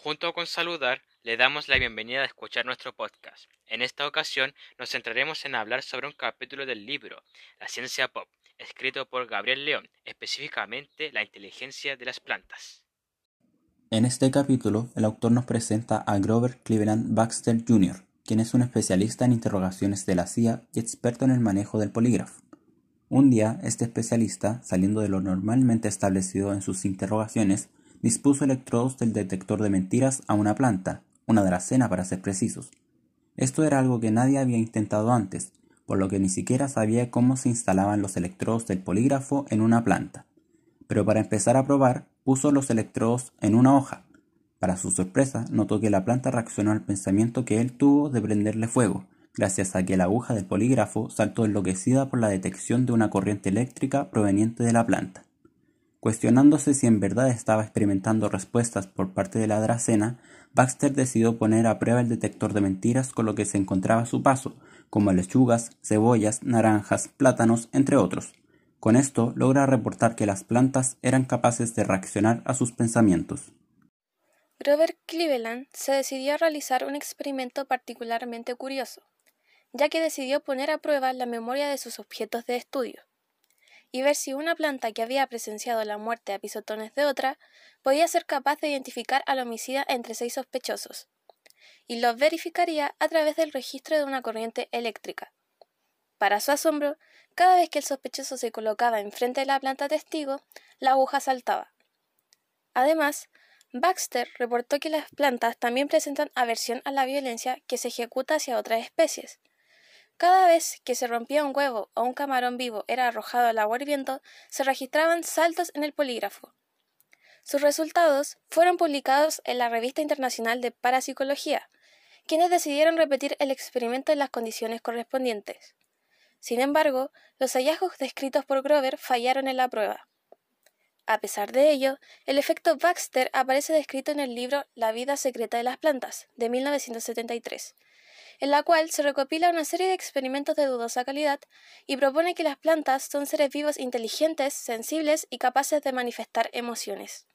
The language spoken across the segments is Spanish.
Junto con saludar, le damos la bienvenida a escuchar nuestro podcast. En esta ocasión nos centraremos en hablar sobre un capítulo del libro La ciencia pop, escrito por Gabriel León, específicamente la inteligencia de las plantas. En este capítulo, el autor nos presenta a Grover Cleveland Baxter Jr., quien es un especialista en interrogaciones de la CIA y experto en el manejo del polígrafo. Un día, este especialista, saliendo de lo normalmente establecido en sus interrogaciones, dispuso electrodos del detector de mentiras a una planta, una dracena para ser precisos. Esto era algo que nadie había intentado antes, por lo que ni siquiera sabía cómo se instalaban los electrodos del polígrafo en una planta. Pero para empezar a probar, puso los electrodos en una hoja. Para su sorpresa, notó que la planta reaccionó al pensamiento que él tuvo de prenderle fuego, gracias a que la aguja del polígrafo saltó enloquecida por la detección de una corriente eléctrica proveniente de la planta. Cuestionándose si en verdad estaba experimentando respuestas por parte de la dracena, Baxter decidió poner a prueba el detector de mentiras con lo que se encontraba a su paso, como lechugas, cebollas, naranjas, plátanos, entre otros. Con esto logra reportar que las plantas eran capaces de reaccionar a sus pensamientos. Robert Cleveland se decidió a realizar un experimento particularmente curioso ya que decidió poner a prueba la memoria de sus objetos de estudio, y ver si una planta que había presenciado la muerte a pisotones de otra podía ser capaz de identificar al homicida entre seis sospechosos, y lo verificaría a través del registro de una corriente eléctrica. Para su asombro, cada vez que el sospechoso se colocaba enfrente de la planta testigo, la aguja saltaba. Además, Baxter reportó que las plantas también presentan aversión a la violencia que se ejecuta hacia otras especies, cada vez que se rompía un huevo o un camarón vivo era arrojado al agua hirviendo, se registraban saltos en el polígrafo. Sus resultados fueron publicados en la Revista Internacional de Parapsicología, quienes decidieron repetir el experimento en las condiciones correspondientes. Sin embargo, los hallazgos descritos por Grover fallaron en la prueba. A pesar de ello, el efecto Baxter aparece descrito en el libro La vida secreta de las plantas, de 1973, en la cual se recopila una serie de experimentos de dudosa calidad y propone que las plantas son seres vivos inteligentes, sensibles y capaces de manifestar emociones.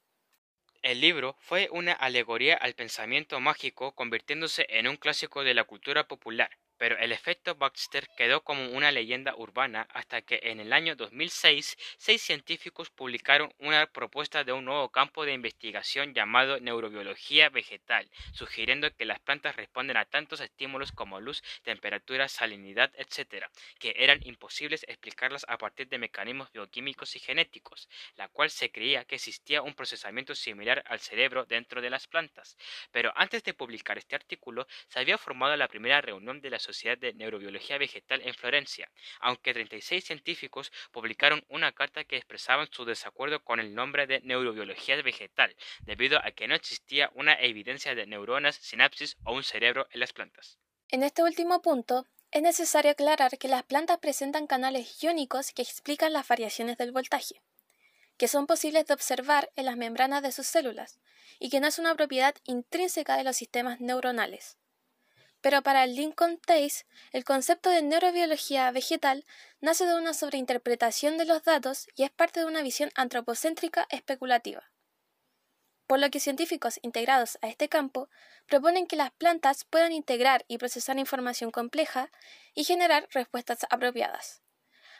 El libro fue una alegoría al pensamiento mágico convirtiéndose en un clásico de la cultura popular, pero el efecto Baxter quedó como una leyenda urbana hasta que en el año 2006 seis científicos publicaron una propuesta de un nuevo campo de investigación llamado neurobiología vegetal, sugiriendo que las plantas responden a tantos estímulos como luz, temperatura, salinidad, etc., que eran imposibles explicarlas a partir de mecanismos bioquímicos y genéticos, la cual se creía que existía un procesamiento similar al cerebro dentro de las plantas. Pero antes de publicar este artículo, se había formado la primera reunión de la De Neurobiología Vegetal en Florencia, aunque 36 científicos publicaron una carta que expresaban su desacuerdo con el nombre de neurobiología vegetal, debido a que no existía una evidencia de neuronas, sinapsis o un cerebro en las plantas. En este último punto, es necesario aclarar que las plantas presentan canales iónicos que explican las variaciones del voltaje, que son posibles de observar en las membranas de sus células, y que no es una propiedad intrínseca de los sistemas neuronales. Pero para Lincoln Tace, el concepto de neurobiología vegetal nace de una sobreinterpretación de los datos y es parte de una visión antropocéntrica especulativa. Por lo que científicos integrados a este campo proponen que las plantas puedan integrar y procesar información compleja y generar respuestas apropiadas,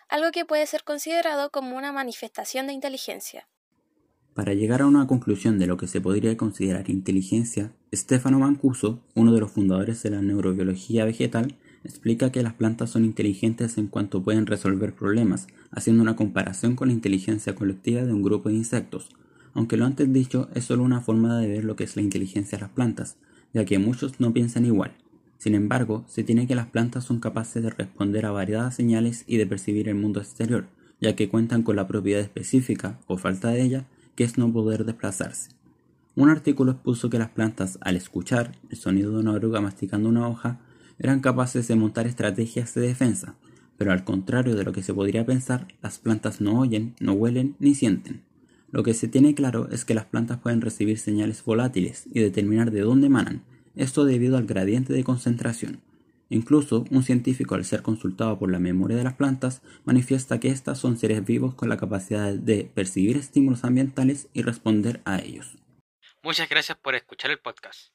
algo que puede ser considerado como una manifestación de inteligencia. Para llegar a una conclusión de lo que se podría considerar inteligencia, Stefano Mancuso, uno de los fundadores de la neurobiología vegetal, explica que las plantas son inteligentes en cuanto pueden resolver problemas, haciendo una comparación con la inteligencia colectiva de un grupo de insectos, aunque lo antes dicho es solo una forma de ver lo que es la inteligencia de las plantas, ya que muchos no piensan igual. Sin embargo, se tiene que las plantas son capaces de responder a variadas señales y de percibir el mundo exterior, ya que cuentan con la propiedad específica, o falta de ella, que es no poder desplazarse. Un artículo expuso que las plantas, al escuchar el sonido de una oruga masticando una hoja, eran capaces de montar estrategias de defensa, pero al contrario de lo que se podría pensar, las plantas no oyen, no huelen ni sienten. Lo que se tiene claro es que las plantas pueden recibir señales volátiles y determinar de dónde emanan, esto debido al gradiente de concentración. Incluso un científico al ser consultado por la memoria de las plantas manifiesta que éstas son seres vivos con la capacidad de percibir estímulos ambientales y responder a ellos. Muchas gracias por escuchar el podcast.